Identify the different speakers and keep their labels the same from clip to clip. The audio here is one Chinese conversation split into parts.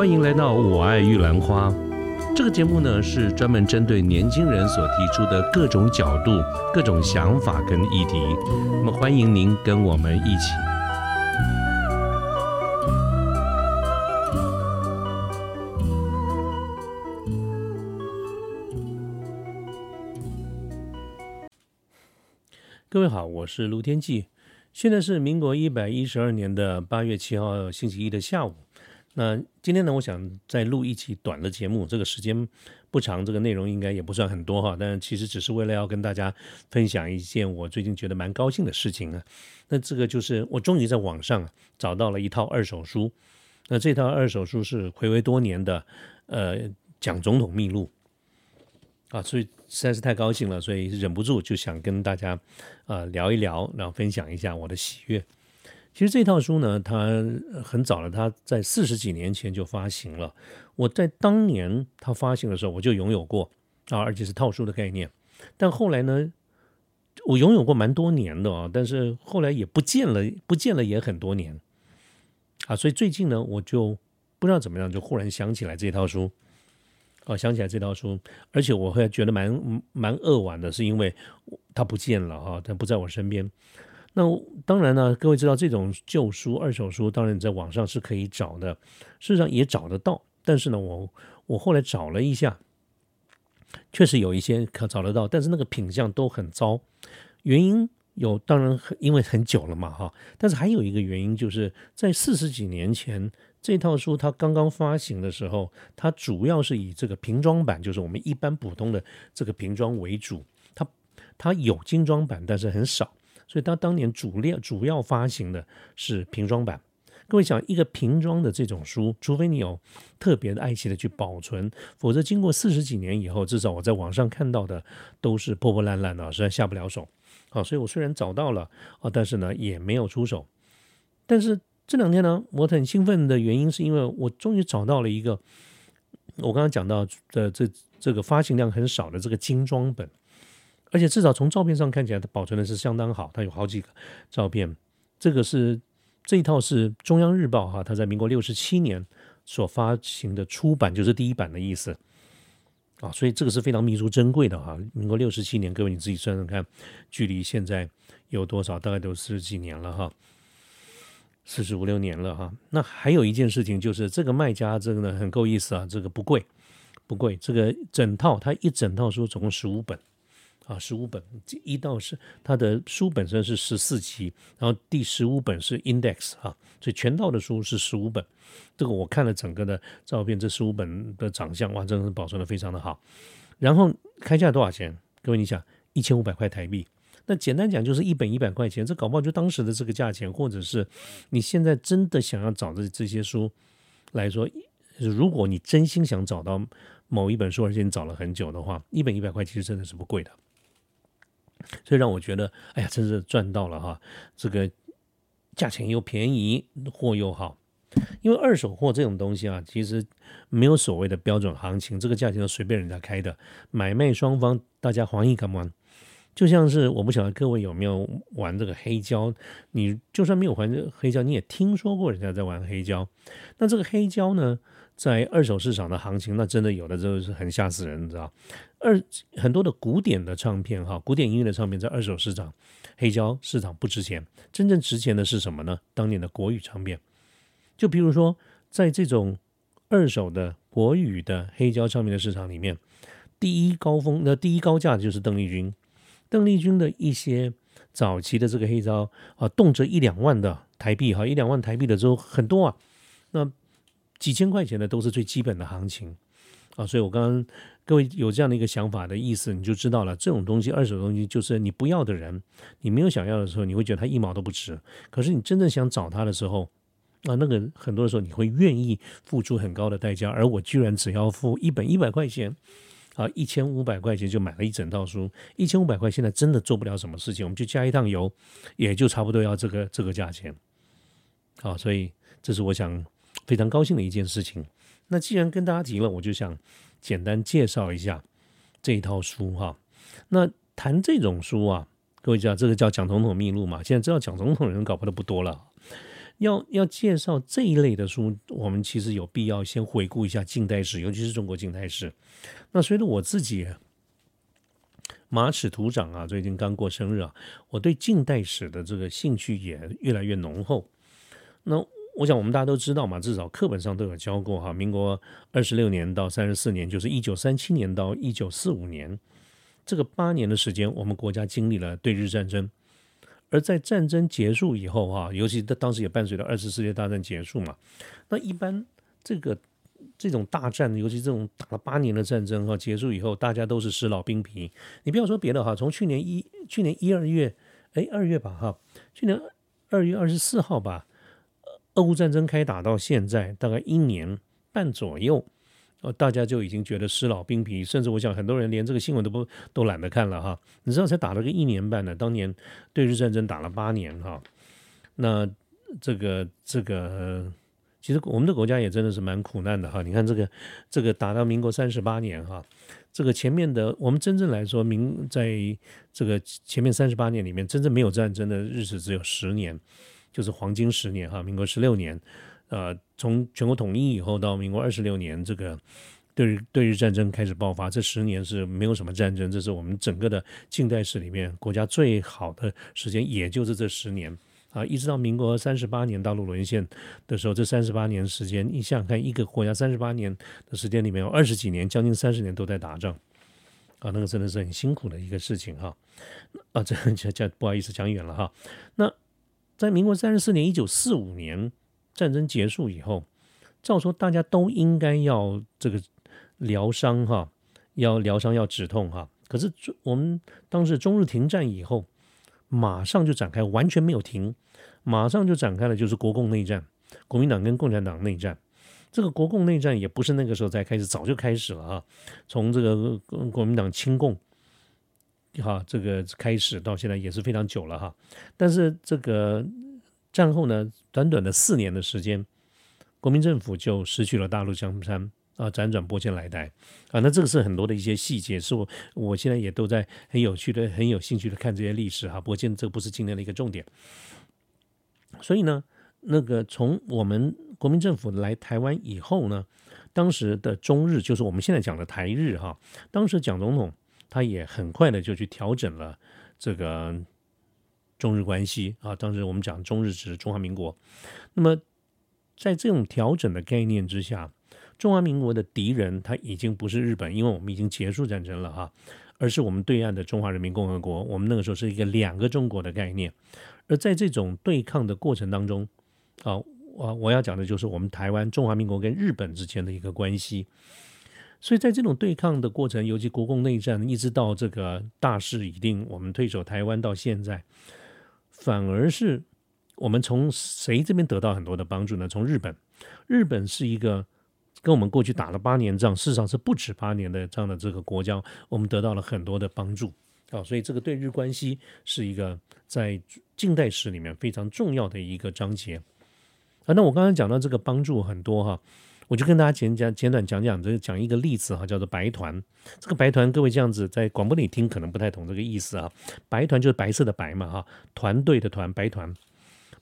Speaker 1: 欢迎来到《我爱玉兰花》这个节目呢，是专门针对年轻人所提出的各种角度、各种想法跟议题。那么，欢迎您跟我们一起。各位好，我是卢天记，现在是民国一百一十二年的八月七号星期一的下午。那今天呢，我想再录一期短的节目，这个时间不长，这个内容应该也不算很多哈，但其实只是为了要跟大家分享一件我最近觉得蛮高兴的事情啊。那这个就是我终于在网上找到了一套二手书，那这套二手书是回味多年的呃蒋总统秘录啊，所以实在是太高兴了，所以忍不住就想跟大家啊聊一聊，然后分享一下我的喜悦。其实这套书呢，它很早了，它在四十几年前就发行了。我在当年它发行的时候，我就拥有过啊，而且是套书的概念。但后来呢，我拥有过蛮多年的啊，但是后来也不见了，不见了也很多年啊。所以最近呢，我就不知道怎么样，就忽然想起来这套书，哦，想起来这套书，而且我会觉得蛮蛮扼腕的，是因为它不见了哈，它不在我身边。那当然呢，各位知道这种旧书、二手书，当然你在网上是可以找的，事实上也找得到。但是呢，我我后来找了一下，确实有一些可找得到，但是那个品相都很糟。原因有，当然因为很久了嘛，哈。但是还有一个原因，就是在四十几年前这套书它刚刚发行的时候，它主要是以这个瓶装版，就是我们一般普通的这个瓶装为主。它它有精装版，但是很少。所以，他当年主列主要发行的是瓶装版。各位想，一个瓶装的这种书，除非你有特别的爱惜的去保存，否则经过四十几年以后，至少我在网上看到的都是破破烂烂的，实在下不了手。好，所以我虽然找到了啊，但是呢也没有出手。但是这两天呢，我很兴奋的原因是因为我终于找到了一个我刚刚讲到的这这个发行量很少的这个精装本。而且至少从照片上看起来，它保存的是相当好。它有好几个照片，这个是这一套是中央日报哈，它在民国六十七年所发行的出版，就是第一版的意思啊。所以这个是非常弥足珍贵的哈。民国六十七年，各位你自己算算看，距离现在有多少？大概都四十几年了哈，四十五六年了哈。那还有一件事情就是，这个卖家这个呢很够意思啊，这个不贵不贵，这个整套它一整套书总共十五本。啊，十五本，一到是它的书本身是十四集，然后第十五本是 index 啊，所以全套的书是十五本。这个我看了整个的照片，这十五本的长相哇，真的是保存的非常的好。然后开价多少钱？各位你想，一千五百块台币。那简单讲就是一本一百块钱，这搞不好就当时的这个价钱，或者是你现在真的想要找这这些书来说，如果你真心想找到某一本书，而且你找了很久的话，一本一百块其实真的是不贵的。所以让我觉得，哎呀，真是赚到了哈！这个价钱又便宜，货又好。因为二手货这种东西啊，其实没有所谓的标准行情，这个价钱都随便人家开的。买卖双方大家欢意干嘛？就像是我不晓得各位有没有玩这个黑胶，你就算没有玩这黑胶，你也听说过人家在玩黑胶。那这个黑胶呢？在二手市场的行情，那真的有的时候是很吓死人，你知道？二很多的古典的唱片，哈，古典音乐的唱片，在二手市场黑胶市场不值钱，真正值钱的是什么呢？当年的国语唱片，就比如说，在这种二手的国语的黑胶唱片的市场里面，第一高峰，那第一高价就是邓丽君，邓丽君的一些早期的这个黑胶啊，动辄一两万的台币，哈，一两万台币的都很多啊，那。几千块钱的都是最基本的行情啊，所以我刚刚各位有这样的一个想法的意思，你就知道了。这种东西，二手东西，就是你不要的人，你没有想要的时候，你会觉得它一毛都不值。可是你真正想找它的时候，啊，那个很多的时候你会愿意付出很高的代价。而我居然只要付一本一百块钱，啊，一千五百块钱就买了一整套书。一千五百块现在真的做不了什么事情，我们就加一趟油，也就差不多要这个这个价钱。好，所以这是我想。非常高兴的一件事情。那既然跟大家提了，我就想简单介绍一下这一套书哈。那谈这种书啊，各位知道这个叫蒋总统秘录嘛？现在知道蒋总统的人搞不得不多了。要要介绍这一类的书，我们其实有必要先回顾一下近代史，尤其是中国近代史。那随着我自己马齿土长啊，最近刚过生日啊，我对近代史的这个兴趣也越来越浓厚。那我想我们大家都知道嘛，至少课本上都有教过哈。民国二十六年到三十四年，就是一九三七年到一九四五年，这个八年的时间，我们国家经历了对日战争。而在战争结束以后哈，尤其当时也伴随着二次世界大战结束嘛，那一般这个。这种大战，尤其这种打了八年的战争哈，结束以后，大家都是时老兵疲。你不要说别的哈，从去年一去年一二月，哎二月吧哈，去年二月二十四号吧，俄乌战争开打到现在大概一年半左右，呃，大家就已经觉得尸老兵疲，甚至我想很多人连这个新闻都不都懒得看了哈。你知道才打了个一年半呢，当年对日战争打了八年哈，那这个这个。其实我们的国家也真的是蛮苦难的哈，你看这个这个打到民国三十八年哈，这个前面的我们真正来说，民在这个前面三十八年里面，真正没有战争的日子只有十年，就是黄金十年哈，民国十六年，呃，从全国统一以后到民国二十六年，这个对对日战争开始爆发，这十年是没有什么战争，这是我们整个的近代史里面国家最好的时间，也就是这十年。啊，一直到民国三十八年大陆沦陷的时候，这三十八年时间，你想想看，一个国家三十八年的时间里面有二十几年，将近三十年都在打仗，啊，那个真的是很辛苦的一个事情哈。啊，这 这这不好意思讲远了哈。那在民国三十四年，一九四五年战争结束以后，照说大家都应该要这个疗伤哈，要疗伤要止痛哈。可是我们当时中日停战以后。马上就展开，完全没有停，马上就展开了，就是国共内战，国民党跟共产党内战。这个国共内战也不是那个时候才开始，早就开始了啊。从这个国民党清共，哈，这个开始到现在也是非常久了哈。但是这个战后呢，短短的四年的时间，国民政府就失去了大陆江山。啊，辗转拨迁来台啊，那这个是很多的一些细节，是我我现在也都在很有趣的、很有兴趣的看这些历史哈。拨迁这不是今天的一个重点，所以呢，那个从我们国民政府来台湾以后呢，当时的中日就是我们现在讲的台日哈，当时蒋总统他也很快的就去调整了这个中日关系啊。当时我们讲中日指中华民国，那么在这种调整的概念之下。中华民国的敌人他已经不是日本，因为我们已经结束战争了哈，而是我们对岸的中华人民共和国。我们那个时候是一个两个中国的概念，而在这种对抗的过程当中，啊，我我要讲的就是我们台湾中华民国跟日本之间的一个关系。所以在这种对抗的过程，尤其国共内战，一直到这个大势已定，我们退守台湾到现在，反而是我们从谁这边得到很多的帮助呢？从日本，日本是一个。跟我们过去打了八年仗，事实上是不止八年的这样的这个国家，我们得到了很多的帮助啊，所以这个对日关系是一个在近代史里面非常重要的一个章节啊。那我刚才讲到这个帮助很多哈，我就跟大家简讲简短讲讲这个讲一个例子哈，叫做白团。这个白团，各位这样子在广播里听可能不太懂这个意思啊。白团就是白色的白嘛哈，团队的团，白团。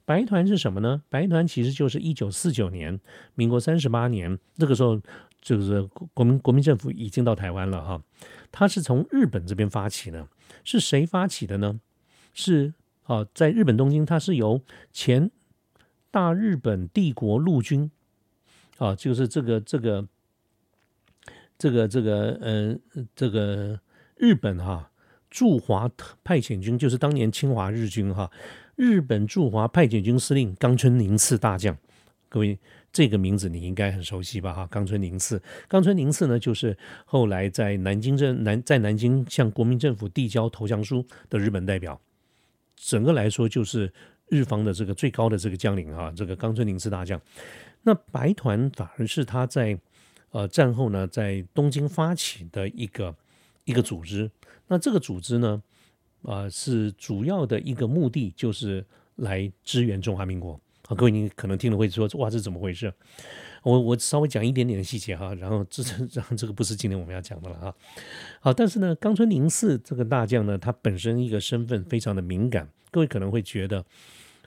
Speaker 1: 白团是什么呢？白团其实就是一九四九年，民国三十八年，这个时候就是国民国民政府已经到台湾了哈。它是从日本这边发起的，是谁发起的呢？是啊，在日本东京，它是由前大日本帝国陆军啊，就是这个这个这个这个呃这个日本哈驻华派遣军，就是当年侵华日军哈。日本驻华派遣军司令冈村宁次大将，各位这个名字你应该很熟悉吧？哈，冈村宁次，冈村宁次呢，就是后来在南京政南在南京向国民政府递交投降书的日本代表。整个来说，就是日方的这个最高的这个将领哈，这个冈村宁次大将。那白团反而是他在呃战后呢，在东京发起的一个一个组织。那这个组织呢？啊，是主要的一个目的，就是来支援中华民国。好，各位，你可能听了会说，哇，这怎么回事？我我稍微讲一点点的细节哈，然后这然后这个不是今天我们要讲的了哈。好，但是呢，冈村宁次这个大将呢，他本身一个身份非常的敏感，各位可能会觉得，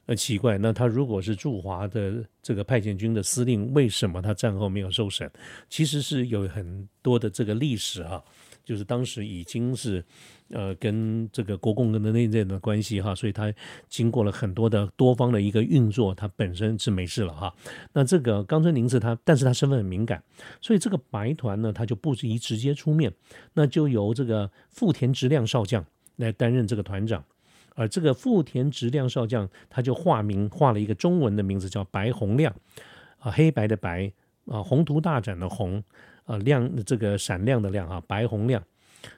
Speaker 1: 呃，奇怪，那他如果是驻华的这个派遣军的司令，为什么他战后没有受审？其实是有很多的这个历史哈，就是当时已经是呃跟这个国共跟的内战的关系哈，所以他经过了很多的多方的一个运作，他本身是没事了哈。那这个冈村宁次他，但是他身份很敏感，所以这个白团呢，他就不宜直接出面，那就由这个富田直亮少将来担任这个团长。而这个富田直亮少将，他就化名，画了一个中文的名字叫白洪亮，啊，黑白的白，啊，宏图大展的宏，啊，亮这个闪亮的亮，啊，白洪亮，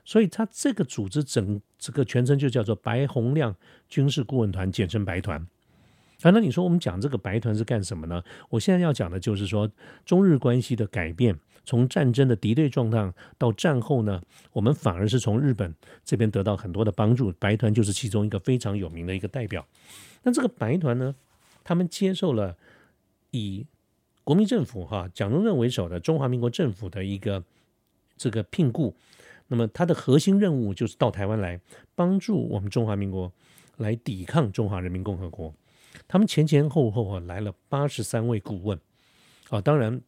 Speaker 1: 所以他这个组织整这个全称就叫做白洪亮军事顾问团，简称白团。啊，那你说我们讲这个白团是干什么呢？我现在要讲的就是说中日关系的改变。从战争的敌对状态到战后呢，我们反而是从日本这边得到很多的帮助。白团就是其中一个非常有名的一个代表。那这个白团呢，他们接受了以国民政府哈蒋中正为首的中华民国政府的一个这个聘雇。那么它的核心任务就是到台湾来帮助我们中华民国来抵抗中华人民共和国。他们前前后后啊来了八十三位顾问啊，当然。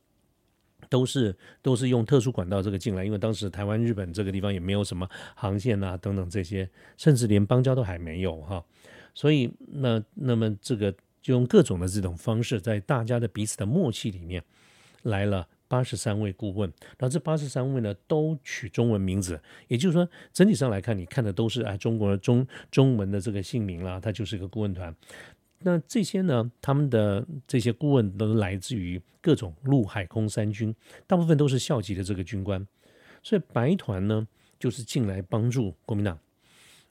Speaker 1: 都是都是用特殊管道这个进来，因为当时台湾、日本这个地方也没有什么航线啊等等这些，甚至连邦交都还没有哈，所以那那么这个就用各种的这种方式，在大家的彼此的默契里面，来了八十三位顾问，然后这八十三位呢都取中文名字，也就是说整体上来看，你看的都是哎中国中中文的这个姓名啦，它就是一个顾问团。那这些呢？他们的这些顾问都来自于各种陆海空三军，大部分都是校级的这个军官。所以白团呢，就是进来帮助国民党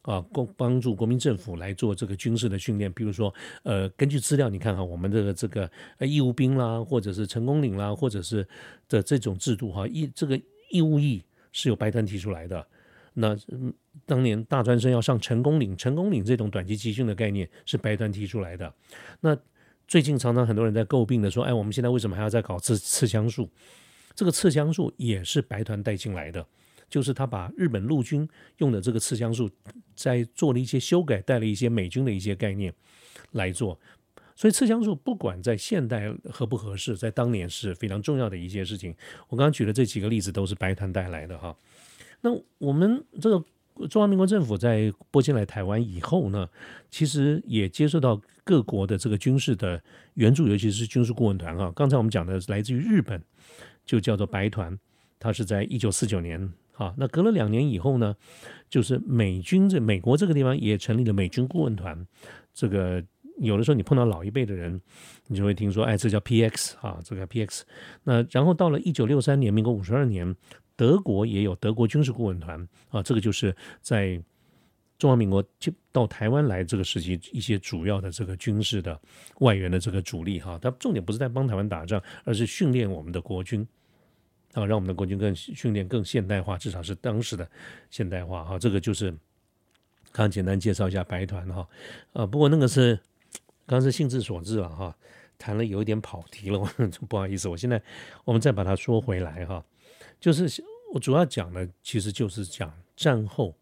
Speaker 1: 啊，共帮助国民政府来做这个军事的训练。比如说，呃，根据资料你看看，我们的这个义务兵啦，或者是成功岭啦，或者是的这种制度哈，义这个义务役是由白团提出来的。那嗯当年大专生要上成功岭，成功岭这种短期集训的概念是白团提出来的。那最近常常很多人在诟病的说，哎，我们现在为什么还要再搞刺刺枪术？这个刺枪术也是白团带进来的，就是他把日本陆军用的这个刺枪术，在做了一些修改，带了一些美军的一些概念来做。所以刺枪术不管在现代合不合适，在当年是非常重要的一些事情。我刚刚举的这几个例子都是白团带来的哈。那我们这个中华民国政府在拨进来台湾以后呢，其实也接受到各国的这个军事的援助，尤其是军事顾问团啊。刚才我们讲的来自于日本，就叫做白团，它是在一九四九年啊。那隔了两年以后呢，就是美军这美国这个地方也成立了美军顾问团。这个有的时候你碰到老一辈的人，你就会听说，哎，这叫 PX 啊，这个 PX。那然后到了一九六三年，民国五十二年。德国也有德国军事顾问团啊，这个就是在中华民国就到台湾来这个时期一些主要的这个军事的外援的这个主力哈，它重点不是在帮台湾打仗，而是训练我们的国军啊，让我们的国军更训练更现代化，至少是当时的现代化哈。这个就是刚简单介绍一下白团哈啊，不过那个是刚是兴致所致了哈，谈了有一点跑题了，不好意思，我现在我们再把它说回来哈。就是我主要讲的，其实就是讲战后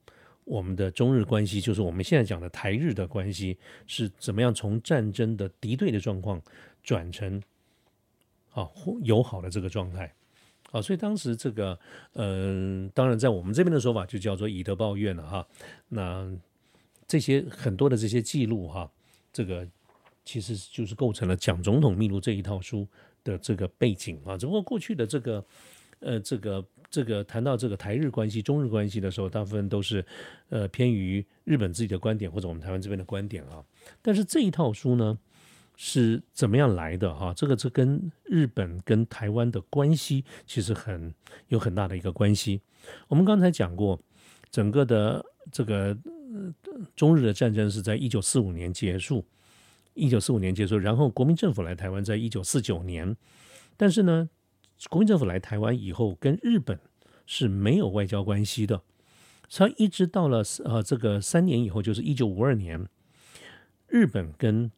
Speaker 1: 我们的中日关系，就是我们现在讲的台日的关系是怎么样从战争的敌对的状况转成啊友好的这个状态啊。所以当时这个呃，当然在我们这边的说法就叫做以德报怨了哈。那这些很多的这些记录哈，这个其实就是构成了蒋总统秘录这一套书的这个背景啊。只不过过去的这个。呃，这个这个谈到这个台日关系、中日关系的时候，大部分都是呃偏于日本自己的观点或者我们台湾这边的观点啊。但是这一套书呢是怎么样来的哈？这个这跟日本跟台湾的关系其实很有很大的一个关系。我们刚才讲过，整个的这个中日的战争是在一九四五年结束，一九四五年结束，然后国民政府来台湾在一九四九年，但是呢。国民政府来台湾以后，跟日本是没有外交关系的。他一直到了呃这个三年以后，就是一九五二年，日本跟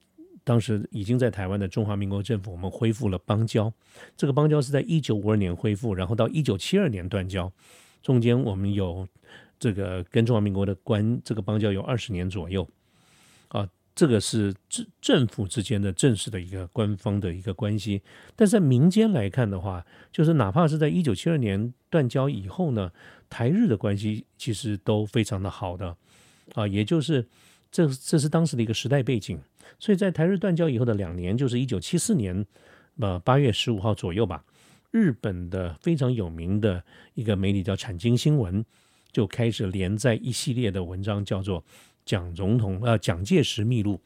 Speaker 1: 当时已经在台湾的中华民国政府，我们恢复了邦交。这个邦交是在一九五二年恢复，然后到一九七二年断交，中间我们有这个跟中华民国的关这个邦交有二十年左右啊。这个是政政府之间的正式的一个官方的一个关系，但在民间来看的话，就是哪怕是在一九七二年断交以后呢，台日的关系其实都非常的好的啊，也就是这这是当时的一个时代背景，所以在台日断交以后的两年，就是一九七四年呃八月十五号左右吧，日本的非常有名的一个媒体叫产经新闻就开始连载一系列的文章，叫做。蒋总统呃，蒋介石秘录。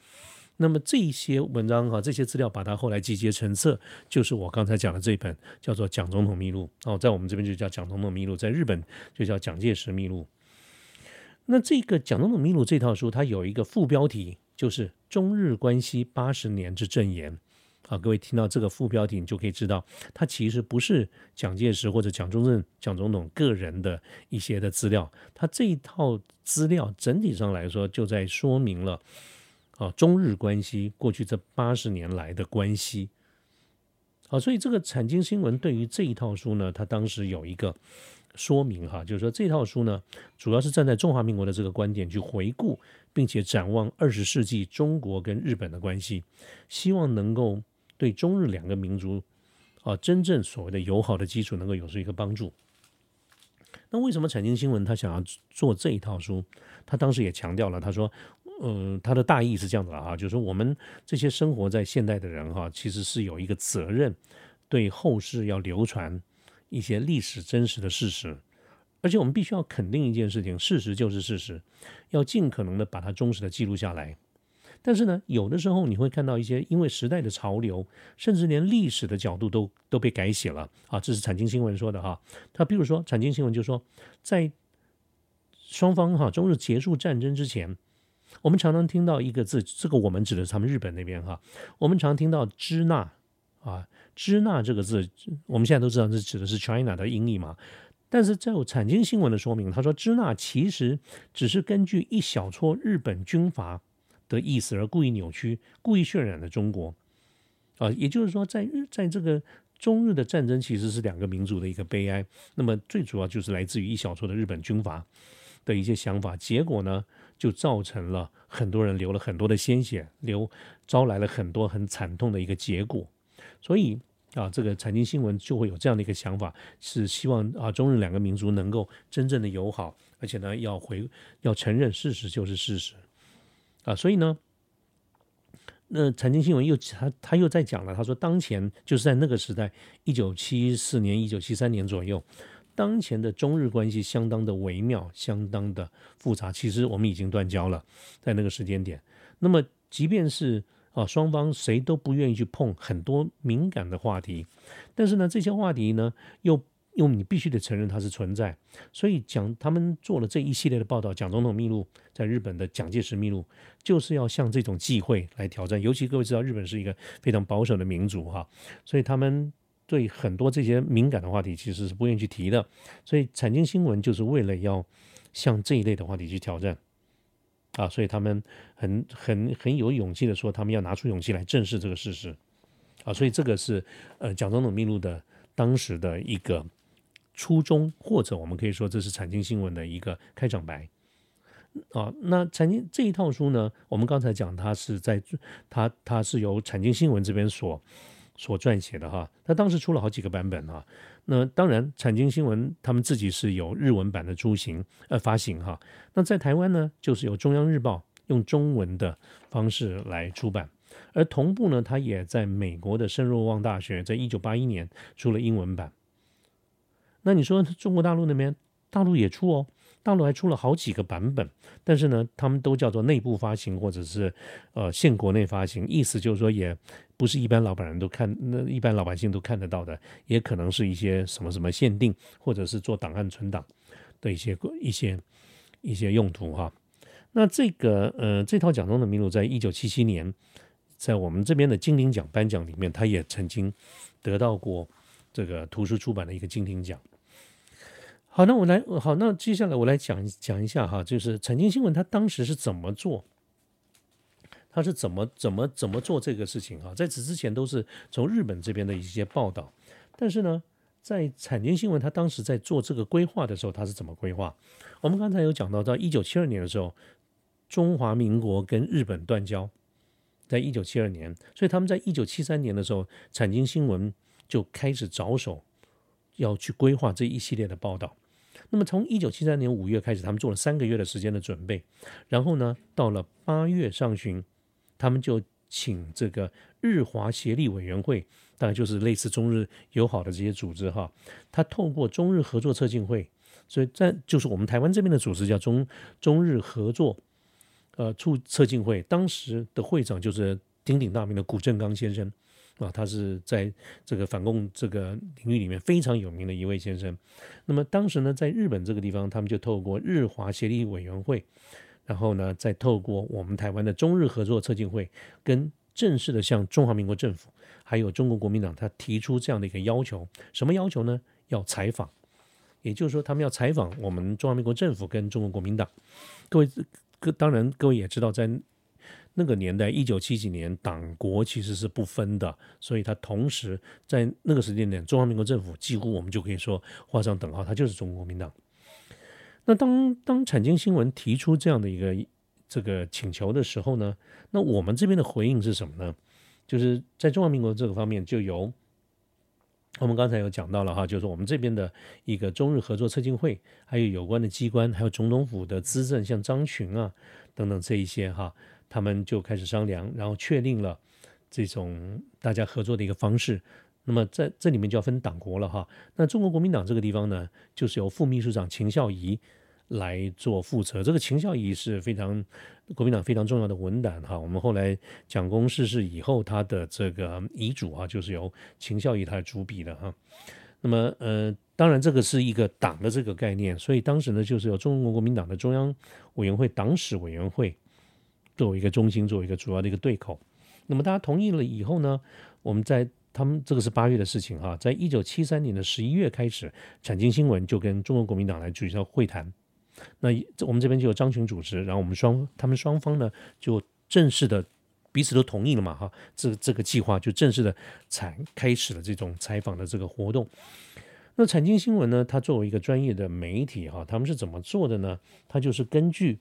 Speaker 1: 那么这些文章哈，这些资料把它后来集结成册，就是我刚才讲的这本叫做《蒋总统秘录》哦，在我们这边就叫《蒋总统秘录》，在日本就叫《蒋介石秘录》。那这个《蒋总统秘录》这套书，它有一个副标题，就是《中日关系八十年之证言》。啊，各位听到这个副标题，你就可以知道，它其实不是蒋介石或者蒋中正、蒋总统个人的一些的资料，它这一套资料整体上来说，就在说明了啊中日关系过去这八十年来的关系。好，所以这个产经新闻对于这一套书呢，它当时有一个说明哈，就是说这套书呢，主要是站在中华民国的这个观点去回顾，并且展望二十世纪中国跟日本的关系，希望能够。对中日两个民族啊，真正所谓的友好的基础能够有出一个帮助。那为什么财经新闻他想要做这一套书？他当时也强调了，他说，嗯，他的大意是这样子的啊，就是说我们这些生活在现代的人哈，其实是有一个责任，对后世要流传一些历史真实的事实，而且我们必须要肯定一件事情，事实就是事实，要尽可能的把它忠实的记录下来。但是呢，有的时候你会看到一些因为时代的潮流，甚至连历史的角度都都被改写了啊！这是产经新闻说的哈。他比如说，产经新闻就说，在双方哈中日结束战争之前，我们常常听到一个字，这个我们指的是他们日本那边哈。我们常听到“支那”啊，“支那”这个字，我们现在都知道这指的是 China 的音译嘛。但是在产经新闻的说明，他说“支那”其实只是根据一小撮日本军阀。的意思而故意扭曲、故意渲染的中国啊，也就是说，在日在这个中日的战争其实是两个民族的一个悲哀。那么最主要就是来自于一小撮的日本军阀的一些想法，结果呢，就造成了很多人流了很多的鲜血，流招来了很多很惨痛的一个结果。所以啊，这个财经新闻就会有这样的一个想法，是希望啊中日两个民族能够真正的友好，而且呢要回要承认事实就是事实。啊，所以呢，那财经新闻又他他又在讲了，他说当前就是在那个时代，一九七四年、一九七三年左右，当前的中日关系相当的微妙，相当的复杂。其实我们已经断交了，在那个时间点。那么，即便是啊双方谁都不愿意去碰很多敏感的话题，但是呢，这些话题呢又。又你必须得承认它是存在，所以讲他们做了这一系列的报道，蒋总统秘录在日本的蒋介石秘录，就是要向这种忌讳来挑战。尤其各位知道，日本是一个非常保守的民族哈，所以他们对很多这些敏感的话题其实是不愿意去提的。所以产经新闻就是为了要向这一类的话题去挑战啊，所以他们很很很有勇气的说，他们要拿出勇气来正视这个事实啊。所以这个是呃蒋总统秘录的当时的一个。初衷，或者我们可以说这是财经新闻的一个开场白啊。那产经这一套书呢，我们刚才讲它是在它它是由财经新闻这边所所撰写的哈。他当时出了好几个版本啊。那当然，财经新闻他们自己是有日文版的出行呃发行哈。那在台湾呢，就是由中央日报用中文的方式来出版，而同步呢，它也在美国的圣若望大学在一九八一年出了英文版。那你说中国大陆那边，大陆也出哦，大陆还出了好几个版本，但是呢，他们都叫做内部发行或者是呃限国内发行，意思就是说也不是一般老百姓都看，那一般老百姓都看得到的，也可能是一些什么什么限定，或者是做档案存档的一些一些一些用途哈。那这个呃这套讲中的名录，在一九七七年，在我们这边的金鼎奖颁奖里面，他也曾经得到过这个图书出版的一个金鼎奖。好，那我来好，那接下来我来讲讲一下哈，就是财经新闻它当时是怎么做，它是怎么怎么怎么做这个事情哈，在此之前都是从日本这边的一些报道，但是呢，在产经新闻它当时在做这个规划的时候，它是怎么规划？我们刚才有讲到，到一九七二年的时候，中华民国跟日本断交在一九七二年，所以他们在一九七三年的时候，产经新闻就开始着手要去规划这一系列的报道。那么从一九七三年五月开始，他们做了三个月的时间的准备，然后呢，到了八月上旬，他们就请这个日华协力委员会，大概就是类似中日友好的这些组织哈，他透过中日合作策进会，所以在就是我们台湾这边的组织叫中中日合作呃促策进会，当时的会长就是鼎鼎大名的古正刚先生。啊，他是在这个反共这个领域里面非常有名的一位先生。那么当时呢，在日本这个地方，他们就透过日华协力委员会，然后呢，再透过我们台湾的中日合作促进会，跟正式的向中华民国政府还有中国国民党，他提出这样的一个要求。什么要求呢？要采访，也就是说，他们要采访我们中华民国政府跟中国国民党。各位，各当然各位也知道，在那个年代，一九七几年，党国其实是不分的，所以它同时在那个时间点，中华民国政府几乎我们就可以说画上等号，它就是中国国民党。那当当产经新闻提出这样的一个这个请求的时候呢，那我们这边的回应是什么呢？就是在中华民国这个方面，就由我们刚才有讲到了哈，就是我们这边的一个中日合作策进会，还有有关的机关，还有总统府的资政，像张群啊等等这一些哈。他们就开始商量，然后确定了这种大家合作的一个方式。那么在这里面就要分党国了哈。那中国国民党这个地方呢，就是由副秘书长秦孝仪来做负责。这个秦孝仪是非常国民党非常重要的文胆哈。我们后来蒋公逝世以后，他的这个遗嘱啊，就是由秦孝仪他主笔的哈。那么呃，当然这个是一个党的这个概念，所以当时呢，就是由中国国民党的中央委员会党史委员会。作为一个中心，作为一个主要的一个对口，那么大家同意了以后呢，我们在他们这个是八月的事情哈，在一九七三年的十一月开始，产经新闻就跟中国国民党来举行会谈，那我们这边就有张群主持，然后我们双他们双方呢就正式的彼此都同意了嘛哈，这这个计划就正式的采开始了这种采访的这个活动。那产经新闻呢，它作为一个专业的媒体哈，他们是怎么做的呢？它就是根据。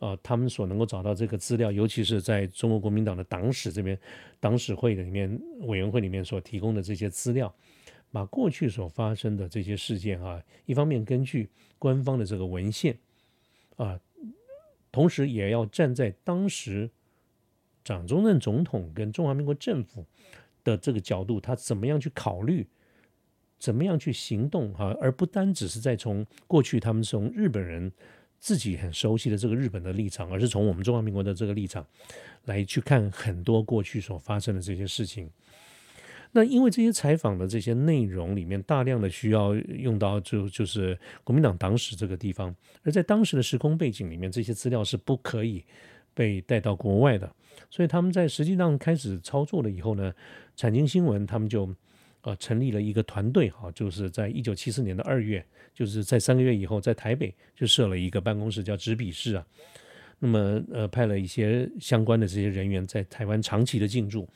Speaker 1: 啊，他们所能够找到这个资料，尤其是在中国国民党的党史这边，党史会的里面委员会里面所提供的这些资料，把过去所发生的这些事件啊，一方面根据官方的这个文献啊，同时也要站在当时蒋中正总统跟中华民国政府的这个角度，他怎么样去考虑，怎么样去行动哈，而不单只是在从过去他们从日本人。自己很熟悉的这个日本的立场，而是从我们中华民国的这个立场来去看很多过去所发生的这些事情。那因为这些采访的这些内容里面，大量的需要用到就就是国民党党史这个地方，而在当时的时空背景里面，这些资料是不可以被带到国外的。所以他们在实际上开始操作了以后呢，产经新闻他们就。呃，成立了一个团队哈，就是在一九七四年的二月，就是在三个月以后，在台北就设了一个办公室，叫执笔室啊。那么呃，派了一些相关的这些人员在台湾长期的进驻。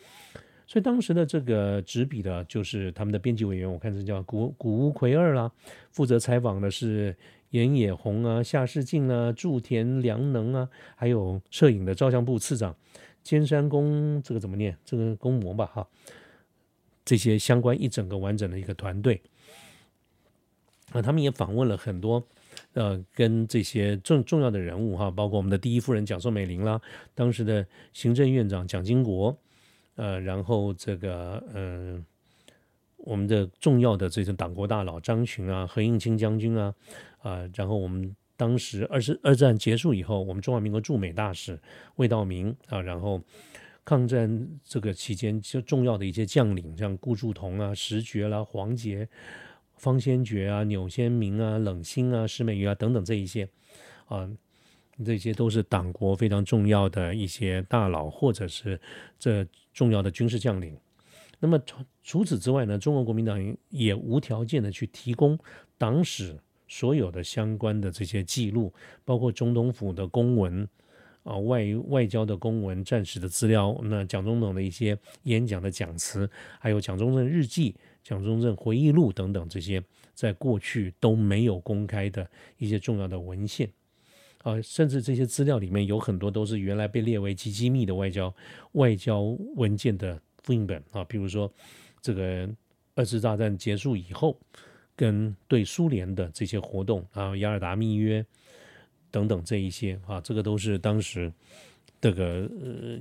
Speaker 1: 所以当时的这个执笔的，就是他们的编辑委员，我看是叫古古屋奎二啦。负责采访的是岩野弘啊、夏世进啊、祝田良能啊，还有摄影的照相部次长兼山公，这个怎么念？这个公模吧哈。这些相关一整个完整的一个团队，啊，他们也访问了很多，呃，跟这些重重要的人物哈，包括我们的第一夫人蒋宋美龄啦，当时的行政院长蒋经国，呃，然后这个嗯，我们的重要的这些党国大佬张群啊、何应钦将军啊，啊，然后我们当时二十二战结束以后，我们中华民国驻美大使魏道明啊，然后。抗战这个期间，就重要的一些将领，像顾祝同啊、石觉啦、黄杰、方先觉啊、钮先明啊、冷心啊、石美瑜啊等等这一些，啊，这些都是党国非常重要的一些大佬，或者是这重要的军事将领。那么除除此之外呢，中国国民党也无条件的去提供党史所有的相关的这些记录，包括总统府的公文。啊，外外交的公文、战时的资料，那蒋中正的一些演讲的讲词，还有蒋中正日记、蒋中正回忆录等等这些，在过去都没有公开的一些重要的文献，啊，甚至这些资料里面有很多都是原来被列为极机密的外交外交文件的复印本啊，比如说这个二次大战结束以后，跟对苏联的这些活动啊，雅尔达密约等等这一些啊，这个都是当时这个呃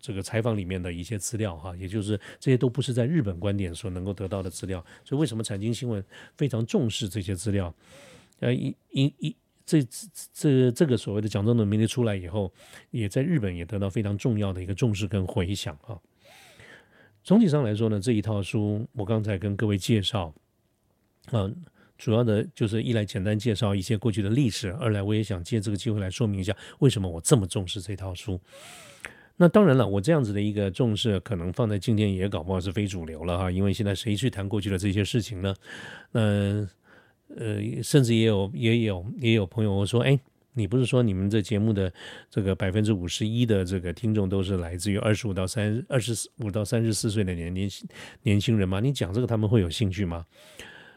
Speaker 1: 这个采访里面的一些资料哈，也就是这些都不是在日本观点所能够得到的资料，所以为什么财经新闻非常重视这些资料？呃，一一一。这这这个所谓的蒋中的名利出来以后，也在日本也得到非常重要的一个重视跟回响啊。总体上来说呢，这一套书我刚才跟各位介绍，啊，主要的就是一来简单介绍一些过去的历史，二来我也想借这个机会来说明一下为什么我这么重视这套书。那当然了，我这样子的一个重视，可能放在今天也搞不好是非主流了哈，因为现在谁去谈过去的这些事情呢？嗯。呃，甚至也有也有也有朋友说，哎，你不是说你们这节目的这个百分之五十一的这个听众都是来自于二十五到三二十五到三十四岁的年年年轻人吗？你讲这个他们会有兴趣吗？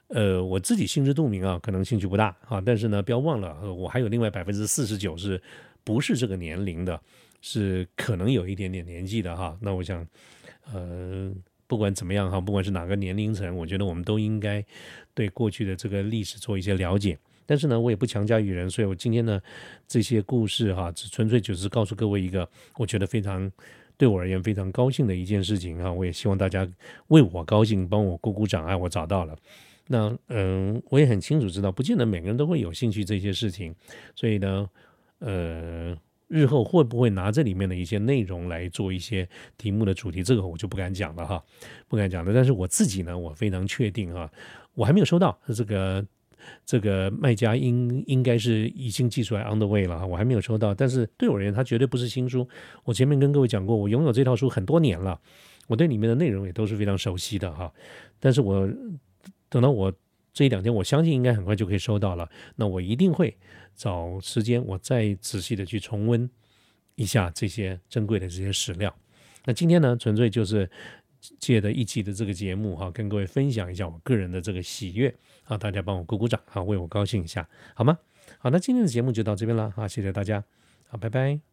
Speaker 1: 呃，我自己心知肚明啊，可能兴趣不大啊，但是呢，不要忘了，我还有另外百分之四十九是不是这个年龄的，是可能有一点点年纪的哈。那我想，呃。不管怎么样哈，不管是哪个年龄层，我觉得我们都应该对过去的这个历史做一些了解。但是呢，我也不强加于人，所以我今天呢这些故事哈，只纯粹就是告诉各位一个我觉得非常对我而言非常高兴的一件事情哈。我也希望大家为我高兴，帮我鼓鼓掌，哎，我找到了。那嗯，我也很清楚知道，不见得每个人都会有兴趣这些事情，所以呢，呃。日后会不会拿这里面的一些内容来做一些题目的主题？这个我就不敢讲了哈，不敢讲了。但是我自己呢，我非常确定哈，我还没有收到这个这个卖家应应该是已经寄出来 on the way 了哈，我还没有收到。但是对我而言，它绝对不是新书。我前面跟各位讲过，我拥有这套书很多年了，我对里面的内容也都是非常熟悉的哈。但是我等到我。这一两天，我相信应该很快就可以收到了。那我一定会找时间，我再仔细的去重温一下这些珍贵的这些史料。那今天呢，纯粹就是借的一期的这个节目哈，跟各位分享一下我个人的这个喜悦啊，大家帮我鼓鼓掌啊，为我高兴一下好吗？好，那今天的节目就到这边了啊，谢谢大家，好，拜拜。